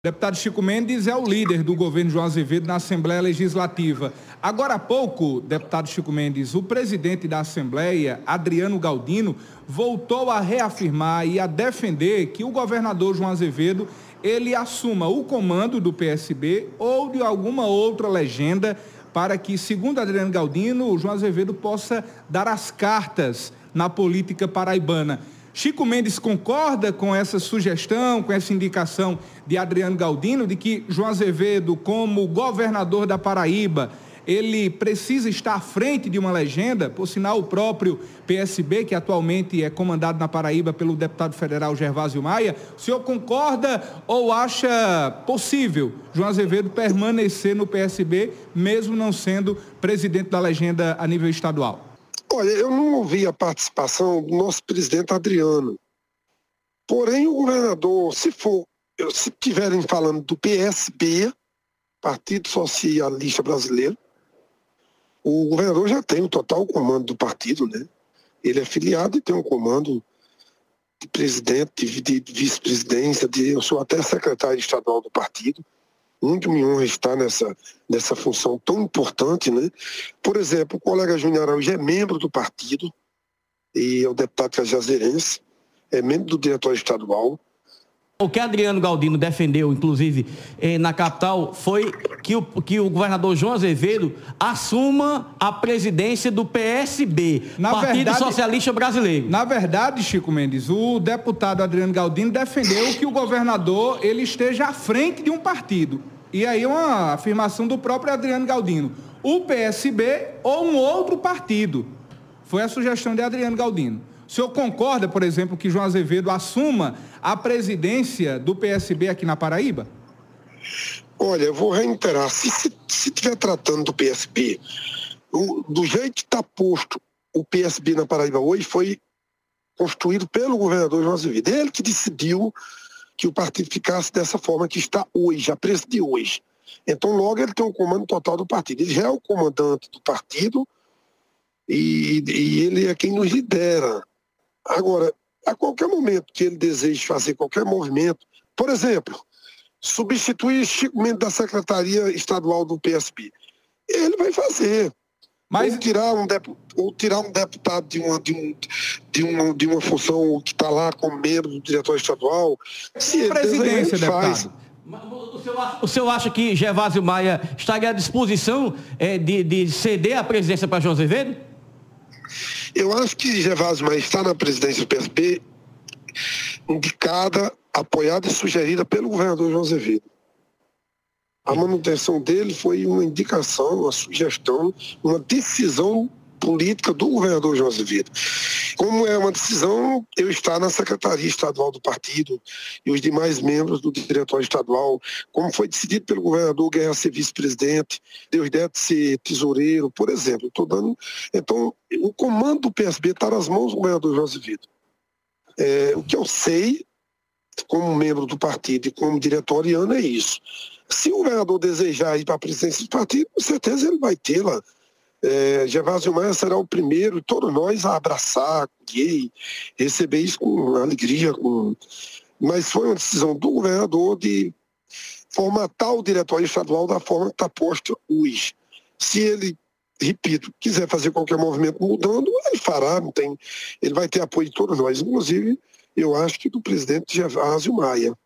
Deputado Chico Mendes é o líder do governo João Azevedo na Assembleia Legislativa. Agora há pouco, deputado Chico Mendes, o presidente da Assembleia, Adriano Galdino, voltou a reafirmar e a defender que o governador João Azevedo ele assuma o comando do PSB ou de alguma outra legenda para que, segundo Adriano Galdino, o João Azevedo possa dar as cartas na política paraibana. Chico Mendes concorda com essa sugestão, com essa indicação de Adriano Galdino, de que João Azevedo, como governador da Paraíba, ele precisa estar à frente de uma legenda, por sinal o próprio PSB, que atualmente é comandado na Paraíba pelo deputado federal Gervásio Maia, o senhor concorda ou acha possível João Azevedo permanecer no PSB, mesmo não sendo presidente da legenda a nível estadual? Olha, eu não ouvi a participação do nosso presidente Adriano. Porém, o governador, se for, se estiverem falando do PSB, Partido Socialista Brasileiro, o governador já tem o total comando do partido, né? Ele é filiado e tem um comando de presidente, de, vice-presidência, de, eu sou até secretário estadual do partido muito me honra estar nessa, nessa função tão importante, né? Por exemplo, o colega Júnior Araújo é membro do partido e é o deputado cajazeirense, é membro do diretório estadual, o que Adriano Galdino defendeu, inclusive, eh, na capital, foi que o, que o governador João Azevedo assuma a presidência do PSB, na Partido verdade, Socialista Brasileiro. Na verdade, Chico Mendes, o deputado Adriano Galdino defendeu que o governador ele esteja à frente de um partido. E aí uma afirmação do próprio Adriano Galdino. O PSB ou um outro partido. Foi a sugestão de Adriano Galdino. O senhor concorda, por exemplo, que João Azevedo assuma a presidência do PSB aqui na Paraíba? Olha, eu vou reiterar, se estiver tratando do PSB, o, do jeito que está posto o PSB na Paraíba hoje foi construído pelo governador João Azevedo. Ele que decidiu que o partido ficasse dessa forma que está hoje, a preço de hoje. Então, logo ele tem o um comando total do partido. Ele já é o comandante do partido e, e ele é quem nos lidera. Agora, a qualquer momento que ele deseje fazer qualquer movimento, por exemplo, substituir Chico Mendes da Secretaria Estadual do PSB, ele vai fazer. Mas... Ou, tirar um ou tirar um deputado de uma, de um, de uma, de uma função que está lá como membro do diretório estadual. Se ele presidência, deseja, ele faz. O senhor, acha, o senhor acha que Gervásio Maia estaria à disposição é, de, de ceder a presidência para João Azevedo? Eu acho que Gervásio Maia está na presidência do PSB indicada, apoiada e sugerida pelo governador João Azevedo. A manutenção dele foi uma indicação, uma sugestão, uma decisão política do governador João Azevedo. Como é uma decisão, eu estar na Secretaria Estadual do partido e os demais membros do diretório estadual, como foi decidido pelo governador Guerra ser vice-presidente, deu ideia de ser tesoureiro, por exemplo. Estou dando. Então, o comando do PSB está nas mãos do governador João Azevedo. É, o que eu sei, como membro do partido e como diretoriano, é isso. Se o governador desejar ir para a presidência do partido, com certeza ele vai tê-la é, Gervásio Maia será o primeiro, todos nós, a abraçar, gay, receber isso com alegria. Com... Mas foi uma decisão do governador de formatar o diretório estadual da forma que está posto hoje. Se ele, repito, quiser fazer qualquer movimento mudando, ele fará, não tem, ele vai ter apoio de todos nós, inclusive, eu acho que do presidente Gervásio Maia.